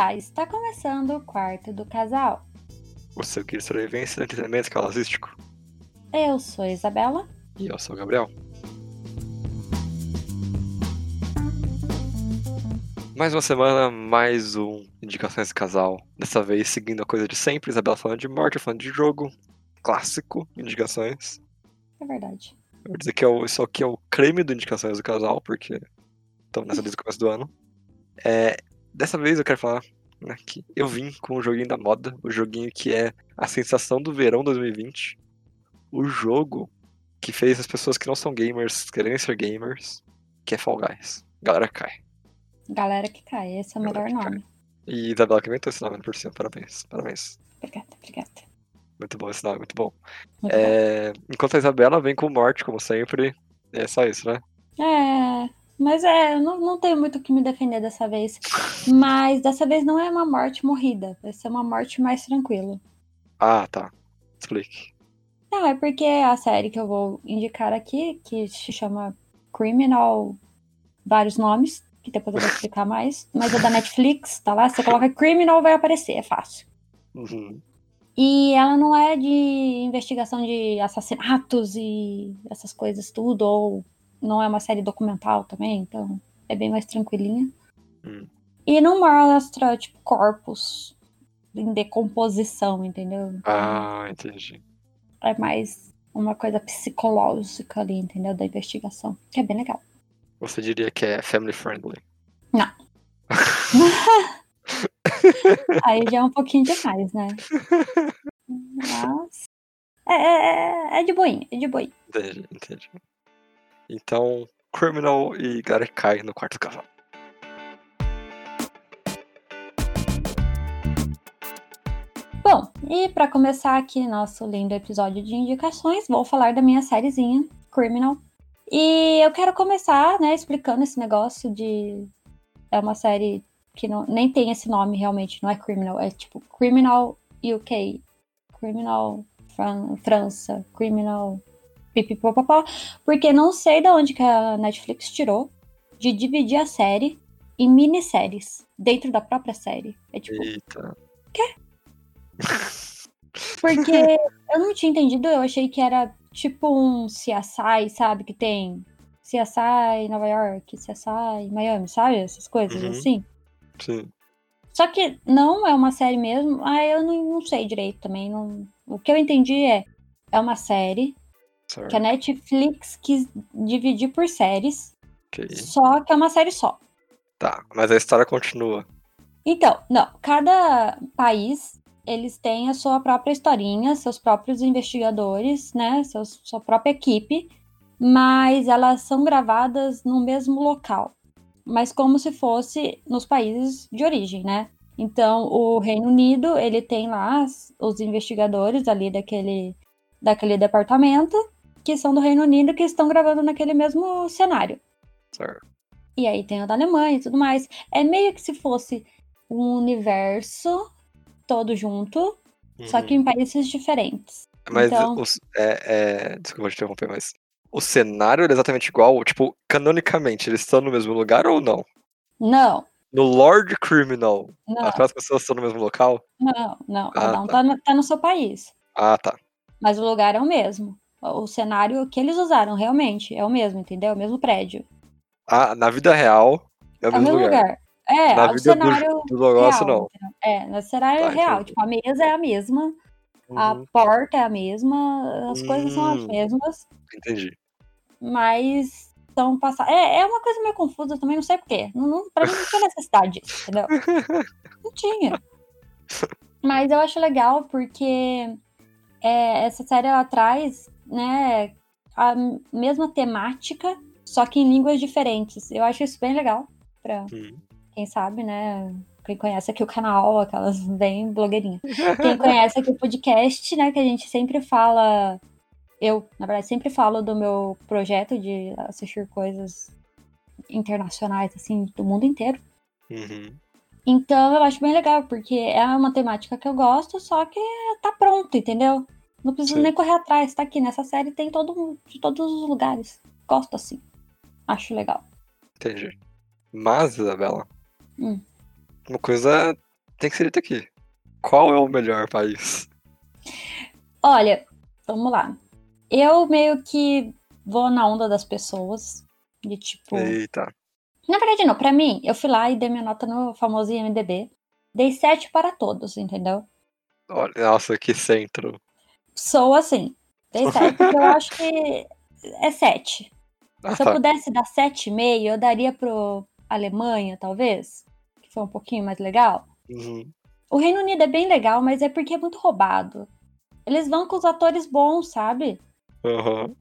Olá, está começando o quarto do casal. O seu guia de sobrevivência do entretenimento casalístico. Eu sou a Isabela. E eu sou o Gabriel. Mais uma semana, mais um Indicações de Casal. Dessa vez seguindo a coisa de sempre, Isabela falando de morte, eu falando de jogo. Clássico, indicações. É verdade. Eu vou dizer que é o, isso aqui é o creme do Indicações do Casal, porque estamos nessa desde o começo do ano. É, dessa vez eu quero falar né, que eu vim com o joguinho da moda, o joguinho que é a sensação do verão 2020. O jogo que fez as pessoas que não são gamers quererem ser gamers, que é Fall Guys. Galera cai. Galera que cai, esse é o Galera melhor nome. E Isabela que inventou esse nome por cima, parabéns, parabéns. Obrigada, obrigada. Muito bom esse nome, muito bom. Muito bom. É, enquanto a Isabela vem com morte, como sempre, é só isso, né? É, mas é, eu não, não tenho muito o que me defender dessa vez. Mas dessa vez não é uma morte morrida, vai ser uma morte mais tranquila. Ah, tá. Explique. Não, é porque a série que eu vou indicar aqui, que se chama Criminal, vários nomes, que depois eu vou explicar mais, mas é da Netflix, tá lá, você coloca Criminal, vai aparecer, é fácil. Uhum. E ela não é de investigação de assassinatos e essas coisas tudo, ou não é uma série documental também, então é bem mais tranquilinha. Hum. E não mostra, tipo, corpos em decomposição, entendeu? Ah, entendi. É mais uma coisa psicológica ali, entendeu? Da investigação, que é bem legal. Você diria que é family friendly. Aí já é um pouquinho demais, né? Mas. É, é, é- é de boinha, é de boinha. Entendi, entendi. Então, Criminal e cai no quarto cavalo. Bom, e pra começar aqui nosso lindo episódio de indicações, vou falar da minha sériezinha, Criminal. E eu quero começar, né, explicando esse negócio de. É uma série que não, nem tem esse nome realmente, não é Criminal, é tipo Criminal UK, Criminal Fran- França, Criminal pipipopopó, porque não sei de onde que a Netflix tirou de dividir a série em minisséries dentro da própria série. É tipo, Eita. Porque eu não tinha entendido, eu achei que era tipo um CSI, sabe? Que tem CSI Nova York, CSI Miami, sabe? Essas coisas Uhum. assim. Sim. Só que não é uma série mesmo. Ah, eu não, não sei direito também. Não... O que eu entendi é, é uma série Certo. que a Netflix quis dividir por séries, Ok. só que é uma série só. Tá, mas a história continua. Então, não, cada país eles têm a sua própria historinha, seus próprios investigadores, né, seus, sua própria equipe, mas elas são gravadas no mesmo local, mas como se fosse nos países de origem, né? Então, o Reino Unido, ele tem lá os investigadores ali daquele, daquele departamento, que são do Reino Unido, que estão gravando naquele mesmo cenário. Certo. E aí tem o da Alemanha e tudo mais. É meio que se fosse um universo todo junto, só Uhum. que em países diferentes. Mas então- os, é, é, desculpa te interromper, mas o cenário é exatamente igual? Tipo, canonicamente, eles estão no mesmo lugar ou não? Não, No Lord Criminal, não, aquelas pessoas estão no mesmo local? não, não. Ah, Cada um tá. tá. no, tá no seu país. Ah, tá. Mas o lugar é o mesmo. O cenário que eles usaram realmente é o mesmo, entendeu? É o mesmo prédio. Ah, na vida real, é o É o mesmo lugar. lugar. É, Na o vida cenário do, do negócio, real. não. É, no cenário Tá, real. entendi. Tipo, a mesa é a mesma, a Uhum, porta é a mesma, as coisas são as Hum. mesmas. entendi. mas estão passando. É, é uma coisa meio confusa também, não sei porquê. Não, não, pra mim não tinha necessidade disso, entendeu? Não tinha. Mas eu acho legal porque é, essa série ela traz, né, a mesma temática, só que em línguas diferentes. Eu acho isso bem legal pra Hum. quem sabe, né? Quem conhece aqui o canal, aquelas bem blogueirinhas. Quem conhece aqui o podcast, né? Que a gente sempre fala. Eu, na verdade, sempre falo do meu projeto de assistir coisas internacionais, assim, do mundo inteiro. Uhum. Então eu acho bem legal, porque é uma temática que eu gosto, só que tá pronto, entendeu? Não preciso Sim. nem correr atrás, tá aqui. Nessa série tem todo, de todos os lugares. Gosto assim. Acho legal. Entendi. Mas, Isabela, Hum. uma coisa tem que ser dito aqui. Qual é o melhor país? Olha, vamos lá. Eu meio que vou na onda das pessoas. De tipo. Eita. Na verdade, não. Pra mim, eu fui lá e dei minha nota no famoso IMDB. Dei 7 para todos, entendeu? Olha, nossa, que centro. Sou assim. Dei 7, porque eu acho que é 7. Ah, Se eu tá. pudesse dar 7,5, eu daria pro Alemanha, talvez. Que foi um pouquinho mais legal. Uhum. O Reino Unido é bem legal, mas é porque é muito roubado. Eles vão com os atores bons, sabe? Aham.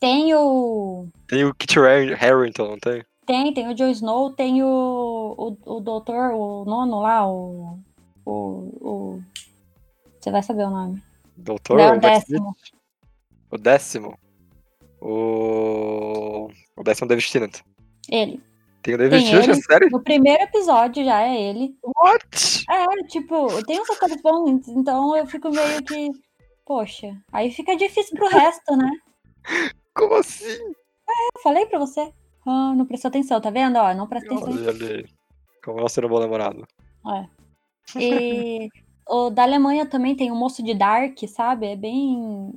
Tem o. Tem o Kit Har- Harington, não tem? Tem, tem o Jon Snow, tem o. O, o doutor, o nono lá, o. O. o- Você vai saber o nome. Doutor? Não, o décimo. O décimo? O. O décimo é o David Tennant. Ele. Tem o David Tennant, ele. sério? No primeiro episódio já é ele. What? É, tipo, tem uns atores bons, então eu fico meio que. Poxa, aí fica difícil pro resto, né? Como assim? Eu falei pra você. Ah, não prestou atenção, tá vendo? Ó, não presta atenção. Olha ali. Como não ser um bom namorado. E o da Alemanha também tem o moço de Dark, sabe? É bem.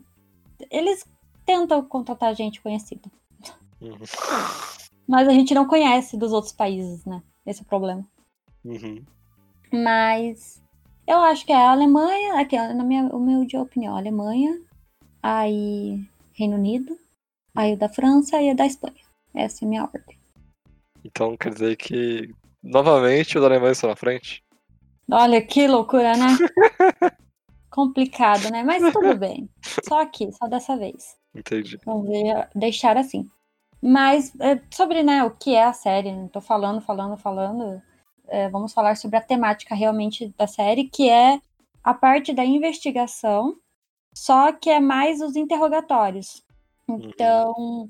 Eles tentam contratar gente conhecida. Uhum. Mas a gente não conhece dos outros países, né? Esse é o problema. Uhum. Mas eu acho que é a Alemanha, aqui, na minha humilde opinião, Alemanha, aí Reino Unido, aí o da França e o da Espanha. Essa é a minha ordem. Então quer dizer que novamente os alemães estão na frente? Olha que loucura, né? Complicado, né? Mas tudo bem. Só aqui, só dessa vez. Entendi. Vamos ver- deixar assim. Mas é, sobre né, o que é a série, não tô falando, falando, falando. é, vamos falar sobre a temática realmente da série, que é a parte da investigação, só que é mais os interrogatórios. Então,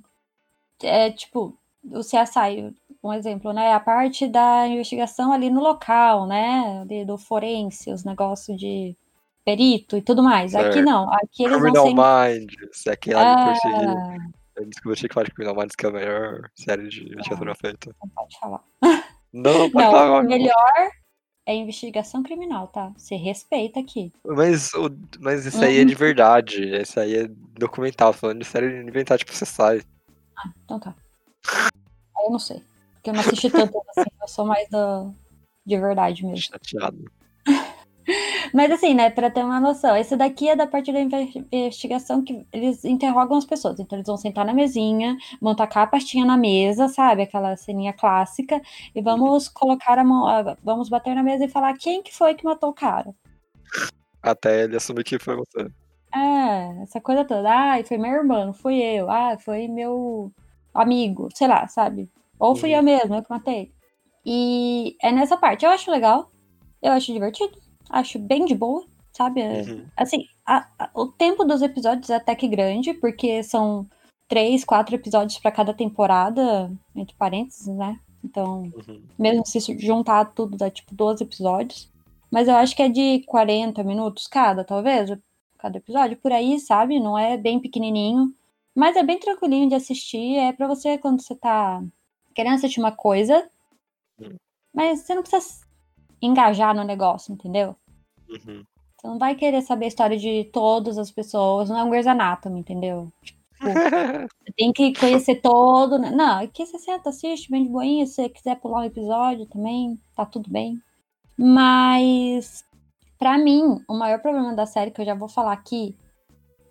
é tipo, o CSI, um exemplo, né? A parte da investigação ali no local, né? ali do forense, os negócios de perito e tudo mais. Aqui Certo. não, aqui eles Criminal vão ser. Minds, é aquele ali Ah, perseguido. Eu descobri que falar de Criminal Minds que é a melhor série de literatura feita. não pode falar. Não, não pode Não, falar melhor é investigação criminal, tá? Você respeita aqui. Mas, o, mas isso aí é Uhum. de verdade. Esse aí é documental, falando de série inventar, tipo, você sai. Então tá. Aí eu não sei. Porque eu não assisti tanto assim, eu sou mais do, de verdade mesmo. Chateado. Mas assim, né, pra ter uma noção, esse daqui é da parte da inve- investigação que eles interrogam as pessoas. Então eles vão sentar na mesinha, vão tacar a pastinha na mesa, sabe? Aquela ceninha clássica, e vamos colocar a mão, vamos bater na mesa e falar quem que foi que matou o cara. Até ele assumir que foi você. É, essa coisa toda. Ah, foi meu irmão, não fui eu. Ah, foi meu amigo, sei lá, sabe? Ou fui Uhum. eu mesmo, eu que matei. E é nessa parte. Eu acho legal, eu acho divertido, acho bem de boa, sabe? É, Uhum. Assim, a- a- o tempo dos episódios é até que grande, porque são três, quatro episódios pra cada temporada, entre parênteses, né? Então, Uhum. mesmo se juntar tudo, dá tipo 12 episódios. Mas eu acho que é de 40 minutos cada, talvez, cada episódio, por aí, sabe? Não é bem pequenininho. Mas é bem tranquilinho de assistir. É pra você quando você tá querendo assistir uma coisa, Hum. mas você não precisa engajar no negócio, entendeu? Uhum. Você não vai querer saber a história de todas as pessoas, não é um Grey's Anatomy, entendeu? Você tem que conhecer todo. né? Não, aqui você senta, assiste bem de boinha. Se você quiser pular um episódio também, tá tudo bem. Mas, pra mim, o maior problema da série, que eu já vou falar aqui,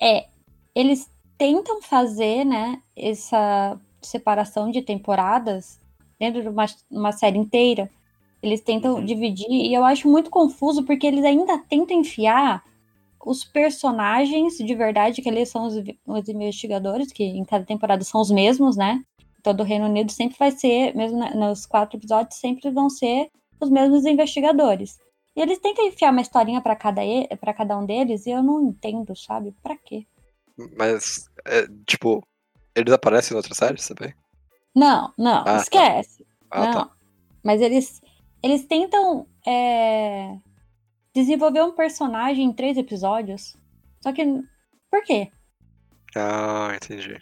é eles tentam fazer, né, essa separação de temporadas dentro de uma, uma série inteira. Eles tentam Uhum. dividir, e eu acho muito confuso, porque eles ainda tentam enfiar os personagens de verdade, que eles são os, os investigadores, que em cada temporada são os mesmos, né? Então, do Reino Unido sempre vai ser, mesmo na- nos quatro episódios, sempre vão ser os mesmos investigadores. E eles tentam enfiar uma historinha pra cada, pra cada um deles, e eu não entendo, sabe? Pra quê? Mas, é, tipo, eles aparecem em outras séries também? Não, não, tá. esquece. Ah, não. tá. Mas eles, eles tentam é, desenvolver um personagem em três episódios. Só que. Por quê? Ah, entendi.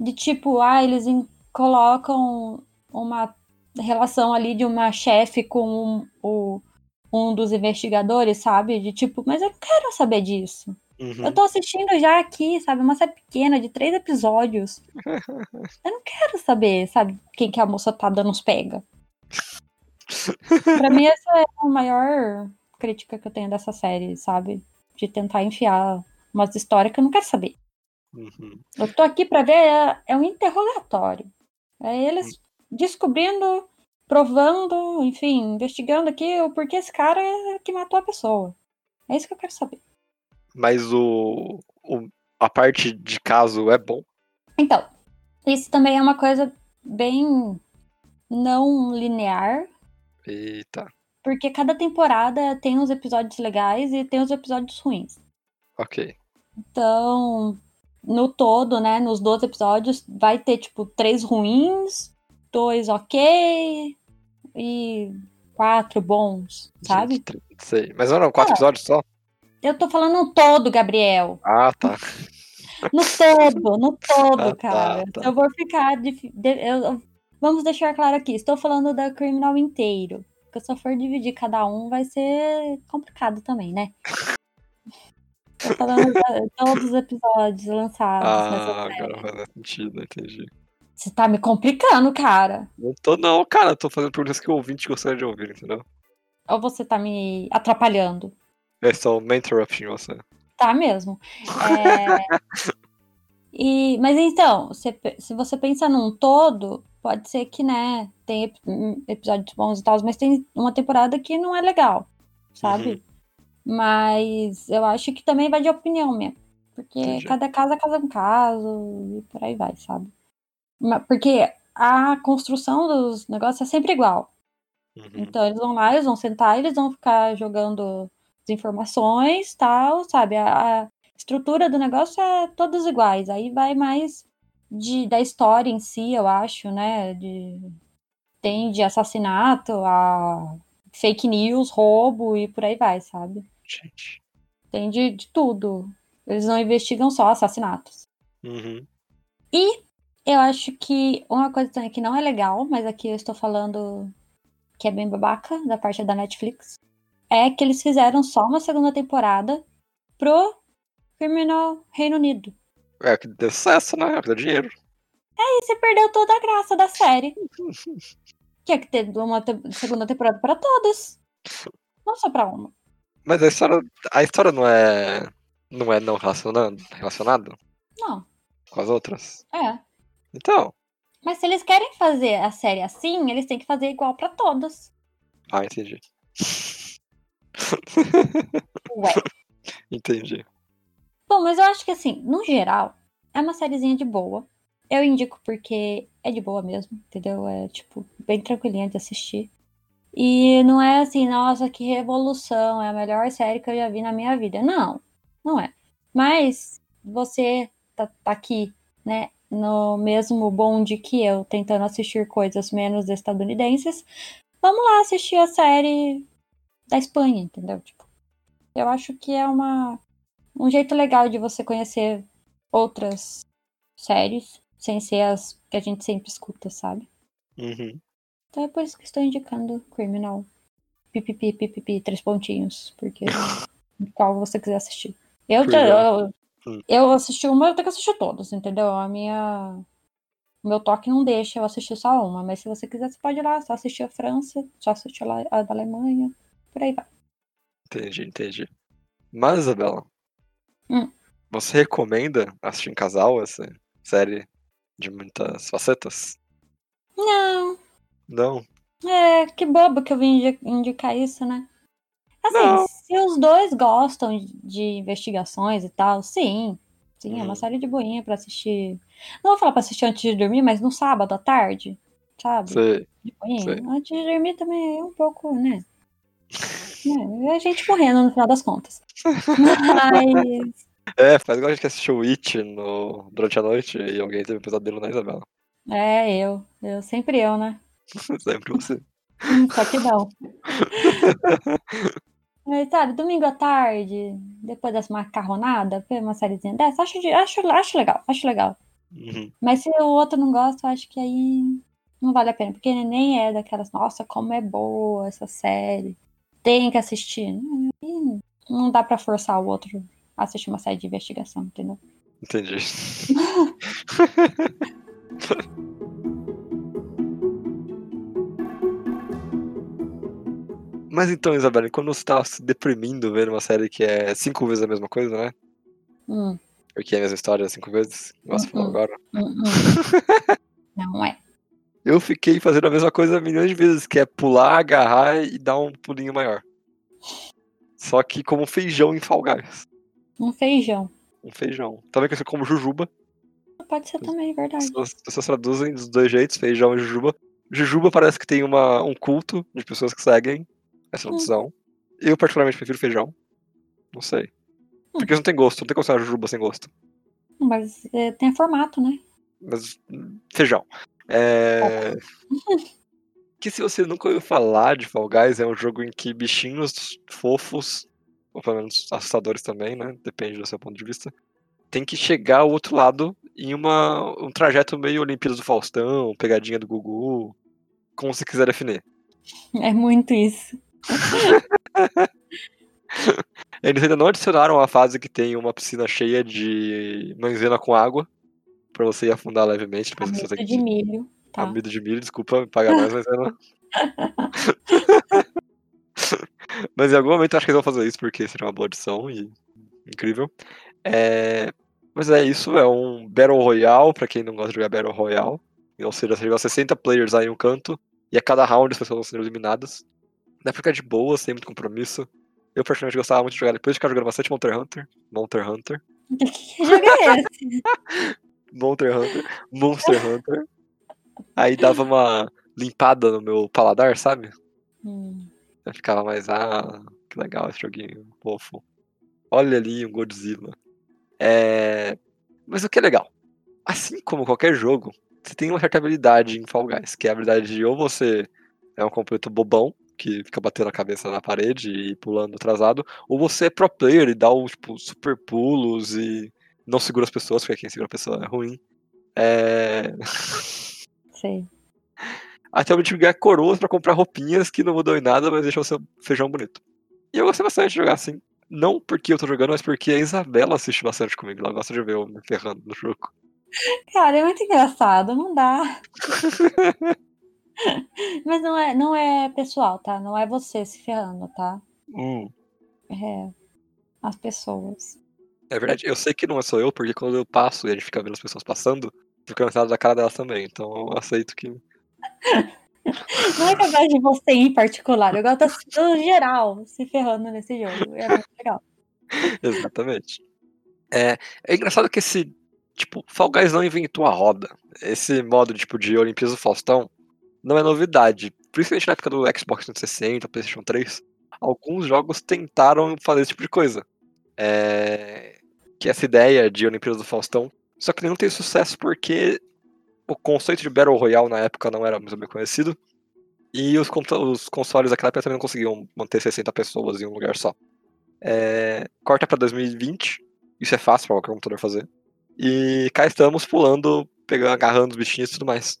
De tipo, ah, eles em- colocam uma relação ali de uma chefe com o, um dos investigadores, sabe? De tipo, mas eu não quero saber disso. Uhum. Eu tô assistindo já aqui, sabe? Uma série pequena de três episódios. eu não quero saber, sabe? Quem que a moça tá dando os pega. pra mim, essa é a maior crítica que eu tenho dessa série, sabe? De tentar enfiar umas histórias que eu não quero saber. Uhum. Eu tô aqui pra ver, é, é um interrogatório. É eles descobrindo, provando, enfim, investigando aqui o porquê esse cara é que matou a pessoa. É isso que eu quero saber. Mas o, o- a parte de caso é bom. Então, isso também é uma coisa bem não linear, Eita. porque cada temporada tem uns episódios legais e tem os episódios ruins. Ok. Então, no todo, né, nos 12 episódios, vai ter, tipo, três ruins, dois ok e quatro bons, sabe? Gente, sei. Mas não, não, quatro Ah. episódios só? Eu tô falando no todo, Gabriel. Ah, tá. No todo, no todo, Ah, tá, cara. tá. Eu vou ficar. de- eu- vamos deixar claro aqui. Estou falando da Criminal inteiro. Porque se eu for dividir cada um, vai ser complicado também, né? Tô falando de todos os episódios lançados Ah, agora faz sentido, entendi. Você tá me complicando, cara. Não tô, não, cara. Tô fazendo perguntas que o ouvinte gostaria de ouvir, entendeu? Ou você tá me atrapalhando? É só uma interrupting você. Tá mesmo. É, e, mas então, se, se você pensa num todo, pode ser que, né, tem ep- episódios bons e tal, mas tem uma temporada que não é legal, sabe? Mas eu acho que também vai de opinião mesmo. Porque Entendi. cada caso é cada um caso e por aí vai, sabe? Porque a construção dos negócios é sempre igual. Uhum. Então eles vão lá, eles vão sentar, eles vão ficar jogando as informações, tal, sabe? A, a estrutura do negócio é todas iguais. Aí vai mais de, da história em si, eu acho, né? De, tem de assassinato a fake news, roubo e por aí vai, sabe? Gente. Tem de, de tudo. Eles não investigam só assassinatos. Uhum. Eu acho que uma coisa também que não é legal, mas aqui eu estou falando que é bem babaca da parte da Netflix, é que eles fizeram só uma segunda temporada pro Criminal Reino Unido. É que deu sucesso, né? É deu dinheiro. E você perdeu toda a graça da série. Tinha que ter uma te- segunda temporada para todas. Não só pra uma. Mas a história, a história não é. Não é não relacionando, relacionado Não, com as outras. é. Então. Mas se eles querem fazer a série assim, eles têm que fazer igual pra todas. Ah, entendi. Ué. Entendi. Bom, mas eu acho que assim, no geral, é uma sériezinha de boa. Eu indico porque é de boa mesmo, entendeu? É, tipo, bem tranquilinha de assistir. E não é assim, nossa, que revolução, é a melhor série que eu já vi na minha vida. Não, não é. Mas você tá, tá aqui, né, no mesmo bonde que eu, tentando assistir coisas menos estadunidenses. Vamos lá assistir a série da Espanha, entendeu? Tipo, eu acho que é uma um jeito legal de você conhecer outras séries, sem ser as que a gente sempre escuta, sabe? Uhum. Então é por isso que estou indicando Criminal. Pipipi, pipipi, três pontinhos. Porque qual você quiser assistir. Eu, já- eu, Hum. eu assisti uma, eu tenho que assistir todas, entendeu? A minha. O meu toque não deixa eu assistir só uma. Mas se você quiser, você pode ir lá, só assistir a França, só assistir a da Alemanha, por aí vai. Entendi, entendi. Mas, Isabela, Hum. você recomenda assistir em casal essa série de muitas facetas? Não, Não. É, que bobo que eu vim indi- indicar isso, né? Assim, Não. se os dois gostam de investigações e tal, sim. Sim, é Hum. uma série de boinha pra assistir. Não vou falar pra assistir antes de dormir, mas no sábado à tarde, sabe? Sei. De boinha. sei. Antes de dormir também é um pouco, né? É, é a gente morrendo no final das contas. Mas. É, faz igual a gente que assistiu It no... durante a noite e alguém teve um pesadelo na Isabela. É, eu. Eu sempre eu, né? Sempre você. Hum, Só que não. Mas, sabe, domingo à tarde, depois dessa macarronada, uma sériezinha dessa, acho, acho, acho legal, acho legal. Uhum. Mas se o outro não gosta, acho que aí não vale a pena, porque nem é daquelas, nossa, como é boa essa série. Tem que assistir. Hum, Não dá pra forçar o outro a assistir uma série de investigação, entendeu? Entendi. Mas então, Isabelle, quando você tá se deprimindo vendo uma série que é cinco vezes a mesma coisa, né? Hum, Porque é a mesma história cinco vezes, você falou Uhum. agora. hum, hum. Não é. Eu fiquei fazendo a mesma coisa milhões de vezes, que é pular, agarrar e dar um pulinho maior. Só que como feijão em Guys. Um feijão. Um feijão. Também conhecido como jujuba. Pode ser também, é verdade. As pessoas- as pessoas traduzem dos dois jeitos, feijão e jujuba. Jujuba parece que tem uma, um culto de pessoas que seguem essa tradução. Eu particularmente prefiro feijão. Não sei. Porque não tem gosto, não tem como ser uma jujuba sem gosto. Mas é, tem formato, né? Mas hum, feijão. É... que se você nunca ouviu falar de Fall Guys, é um jogo em que bichinhos fofos, ou pelo menos assustadores também, né? Depende do seu ponto de vista, tem que chegar ao outro lado em uma, um trajeto meio Olimpíadas do Faustão, pegadinha do Gugu, como você quiser definir. É muito isso. Eles ainda não adicionaram a fase que tem uma piscina cheia de maisena com água, pra você ir afundar levemente. Depois você Amido tem de que... milho. Tá. Amido de milho, desculpa, me paga mais, mas não. mas em algum momento eu acho que eles vão fazer isso, porque seria uma boa adição e incrível. É, Mas é isso, é um Battle Royale, pra quem não gosta de jogar Battle Royale. Ou seja, você joga 60 players aí em um canto, e a cada round as pessoas vão sendo eliminadas. Na época de boa, sem muito compromisso. Eu particularmente gostava muito de jogar depois de ficar jogando bastante Monster Hunter. Monster Hunter. Que jogo é esse? Monster Hunter. Monster Hunter. Aí dava uma limpada no meu paladar, sabe? Hum, Eu ficava mais, ah, que legal esse joguinho, fofo. Olha ali um Godzilla. É... Mas o que é legal? Assim como qualquer jogo, você tem uma certa habilidade em Fall Guys, que é a habilidade de ou você é um completo bobão, que fica batendo a cabeça na parede e pulando atrasado, ou você é pro player e dá os tipo, super pulos e não segura as pessoas, porque quem segura a pessoa é ruim. É... sei. Até eu tive que ganhar coroas pra comprar roupinhas que não mudou em nada, mas deixou o seu feijão bonito. E eu gostei bastante de jogar assim. Não porque eu tô jogando, mas porque a Isabela assiste bastante comigo. Ela gosta de ver eu me ferrando no jogo. Cara, é muito engraçado, não dá. Mas não é, não é pessoal, tá? Não é você se ferrando, tá? Hum, É as pessoas. É verdade. Eu sei que não só eu, porque quando eu passo e a gente fica vendo as pessoas passando, fico cansado da cara delas também. Então eu aceito que. Não é gosto de você em particular, eu gosto do geral se ferrando nesse jogo. É muito legal. Exatamente. É, é engraçado que esse. Tipo, Fall Guys não inventou a roda. Esse modo tipo, de Olimpíadas do Faustão não é novidade. Principalmente na época do Xbox 360, PlayStation 3. Alguns jogos tentaram fazer esse tipo de coisa. É, que essa ideia de Olimpíadas do Faustão. Só que nenhum teve sucesso porque o conceito de Battle Royale na época não era muito bem conhecido. E os, os consoles daquela época também não conseguiam manter 60 pessoas em um lugar só. É, corta pra 2020. Isso é fácil pra qualquer computador fazer. E cá estamos pulando, pegando, agarrando os bichinhos e tudo mais.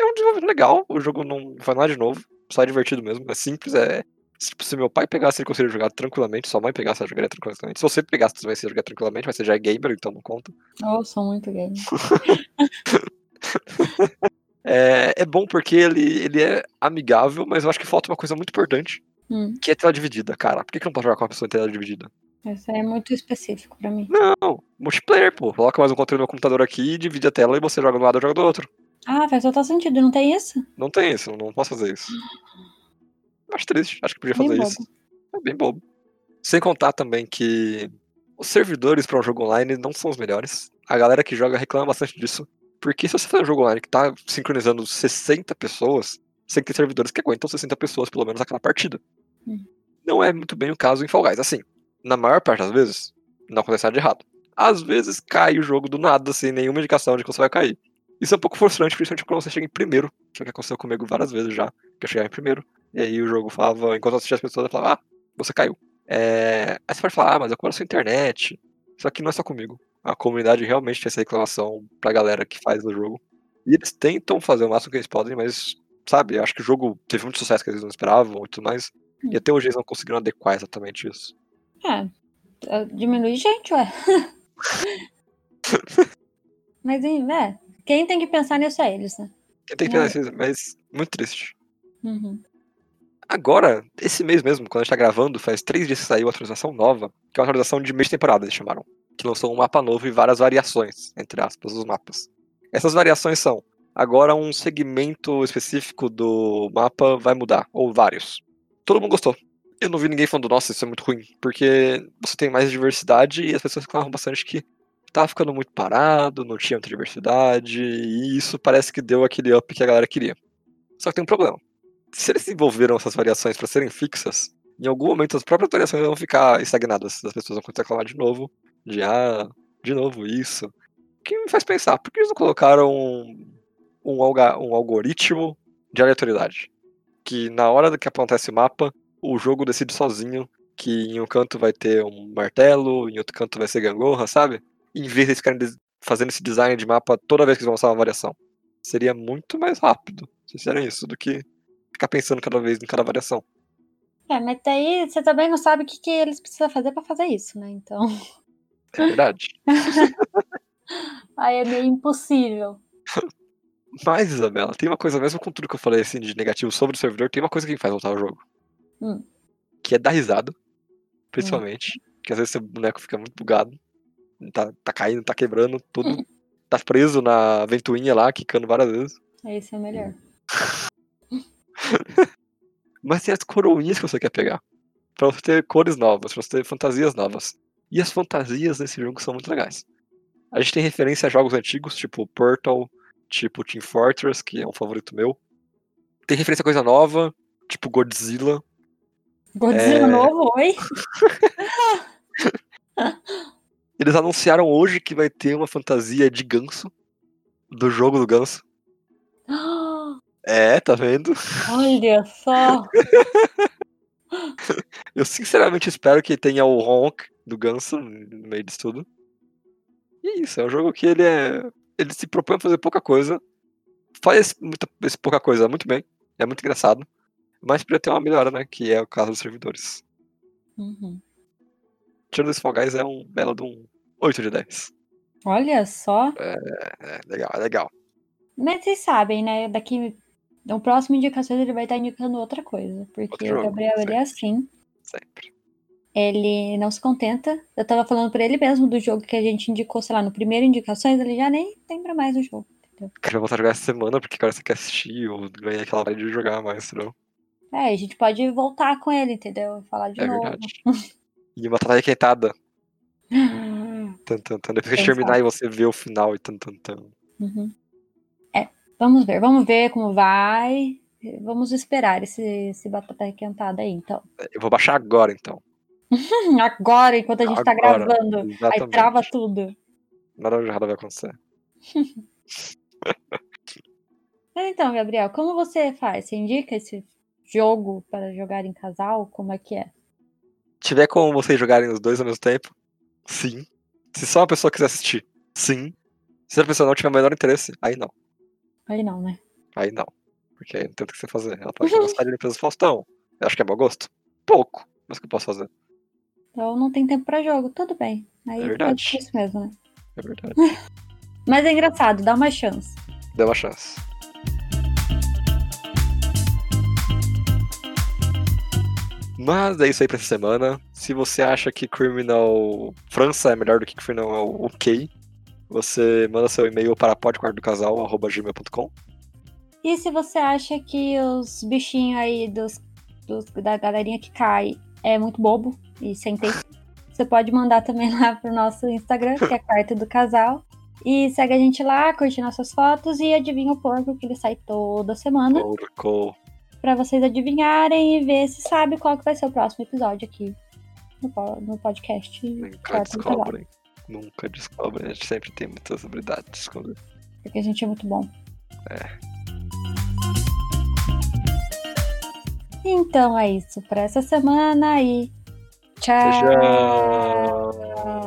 É um desenvolvimento legal, o jogo não faz nada de novo, só é divertido mesmo, é simples, é. Tipo, se meu pai pegasse, ele conseguiria jogar tranquilamente, sua mãe pegasse, ela jogaria tranquilamente. Se você pegasse, você vai jogar tranquilamente, mas você já é gamer, então não conta. Eu sou muito gay. É, é bom porque ele, ele é amigável, mas eu acho que falta uma coisa muito importante, Hum, que é tela dividida, cara. Por que, que não pode jogar com uma pessoa em tela dividida? isso é muito específico pra mim. Não, multiplayer, pô. Coloca mais um controle no meu computador aqui, divide a tela e você joga de um lado e joga do outro. Ah, faz total sentido, não tem isso? Não tem isso, não posso fazer isso. Acho triste, acho que podia Bem fazer bobo. isso. É bem bobo. Sem contar também que os servidores para um jogo online não são os melhores. A galera que joga reclama bastante disso. Porque se você faz um jogo online que tá sincronizando 60 pessoas, você tem que ter servidores que aguentam 60 pessoas, pelo menos, naquela partida. Hum. Não é muito bem o caso em Fall Guys. Assim, na maior parte das vezes, não acontece nada de errado. Às vezes cai o jogo do nada, sem nenhuma indicação de que você vai cair. Isso é um pouco frustrante, principalmente quando você chega em primeiro. Isso é o que aconteceu comigo várias vezes já, que eu chegava em primeiro. E aí o jogo falava, enquanto eu assistia as pessoas, eu falava, ah, você caiu. É... Aí você pode falar, ah, mas eu culpa a internet. Só que não é só comigo. A comunidade realmente tem essa reclamação pra galera que faz o jogo. E eles tentam fazer o máximo que eles podem, mas, sabe, acho que o jogo teve muito sucesso que eles não esperavam e tudo mais. E até hoje eles não conseguiram adequar exatamente isso. É, é, diminui gente, ué. Mas, é, quem tem que pensar nisso é eles, né? Quem tem que É. pensar nisso, mas muito triste. Uhum. Agora, esse mês mesmo, quando a gente tá gravando, faz três dias que saiu a atualização nova, que é uma atualização de mês de temporada, eles chamaram. Que lançou um mapa novo e várias variações, entre aspas, dos mapas. Essas variações são, agora um segmento específico do mapa vai mudar, ou vários. Todo mundo gostou. Eu não vi ninguém falando, nossa, isso é muito ruim, porque você tem mais diversidade e as pessoas reclamavam bastante que tava ficando muito parado, não tinha muita diversidade, e isso parece que deu aquele up que a galera queria. Só que tem um problema se eles desenvolveram essas variações para serem fixas, em algum momento as próprias variações vão ficar estagnadas. As pessoas vão começar a reclamar de novo, de ah, de novo isso. O que me faz pensar, por que eles não colocaram um, um, alga- um algoritmo de aleatoriedade? Que na hora que acontece o mapa, o jogo decide sozinho que em um canto vai ter um martelo, em outro canto vai ser gangorra, sabe? Em vez de ficarem fazendo esse design de mapa toda vez que eles vão lançar uma variação. Seria muito mais rápido se fizerem isso do que ficar pensando cada vez em cada variação. É, mas daí você também não sabe o que, que eles precisam fazer pra fazer isso, né? Então, É verdade. aí é meio impossível. Mas, Isabela, tem uma coisa, mesmo com tudo que eu falei assim, de negativo sobre o servidor, tem uma coisa que me faz voltar ao jogo. Hum. Que é dar risada. Principalmente. Que às vezes seu boneco fica muito bugado. Tá, tá caindo, tá quebrando, tudo. tá preso na ventoinha lá, quicando várias vezes. Esse é o melhor. Mas tem as coroinhas que você quer pegar. Pra você ter cores novas, pra você ter fantasias novas. E as fantasias nesse jogo são muito legais. A gente tem referência a jogos antigos, tipo Portal, tipo Team Fortress, que é um favorito meu. Tem referência a coisa nova, tipo Godzilla. Godzilla É. novo, oi? Eles anunciaram hoje que vai ter uma fantasia de ganso. Do jogo do ganso. É, tá vendo? Olha só. Eu sinceramente espero que tenha o Honk do ganso no meio disso tudo. E é isso, é um jogo que ele é. Ele se propõe a fazer pouca coisa. Faz muita, esse pouca coisa muito bem. É muito engraçado. Mas podia ter uma melhora, né? Que é o caso dos servidores. Uhum. Tirando esse Fall Guys é um belo de um 8 de 10. Olha só. É legal, é legal. Mas vocês sabem, né? Daqui. No próximo indicações ele vai estar indicando outra coisa. Porque o Gabriel, ele é assim. Sempre. Ele não se contenta. Eu tava falando pra ele mesmo do jogo que a gente indicou, sei lá, no primeiro indicações, ele já nem lembra mais do jogo. Quero voltar a jogar essa semana, porque agora você quer assistir ou ganhar aquela hora de jogar mais, entendeu? É, a gente pode voltar com ele, entendeu? Falar de É novo. verdade. E uma batalha quentada. Tan, tan, tan. Depois que terminar e você vê o final e tan, tan, tan. Uhum. Vamos ver, vamos ver como vai. Vamos esperar esse, esse batata requentada aí, então. Eu vou baixar agora, então. Agora, enquanto a gente tá Agora, gravando. Aí exatamente. trava tudo. Nada de errado vai acontecer. Então, Gabriel, como você faz? Você indica esse jogo para jogar em casal? Como é que é? tiver como vocês jogarem os dois ao mesmo tempo, sim. Se só uma pessoa quiser assistir, sim. Se a pessoa não tiver o menor interesse, aí não. Aí não, né? Aí não. Porque aí não tem o que você fazer. Ela pode gostar de Limpeza do Faustão. Eu acho que é mau gosto? Pouco. Mas o que eu posso fazer? Então não tem tempo pra jogo, tudo bem. Aí É verdade. difícil mesmo, né? É verdade. Mas é engraçado, dá uma chance. Dê uma chance. Mas é isso aí pra essa semana. Se você acha que Criminal França é melhor do que Criminal UK, você manda seu e-mail para podquartodocasal.gmail.com E se você acha que os bichinhos aí dos, dos- da galerinha que cai é muito bobo e sem tempo, você pode mandar também lá pro nosso Instagram, que é Quarto do Casal. E segue a gente lá, curte nossas fotos e adivinha o porco que ele sai toda semana. Porco. Pra vocês adivinharem e ver se sabe qual que vai ser o próximo episódio aqui no, no podcast. Nunca descobrem. Nunca descobrem. A gente sempre tem muitas habilidades de esconder. Porque a gente é muito bom. É. Então é isso pra essa semana e tchau! Tchau.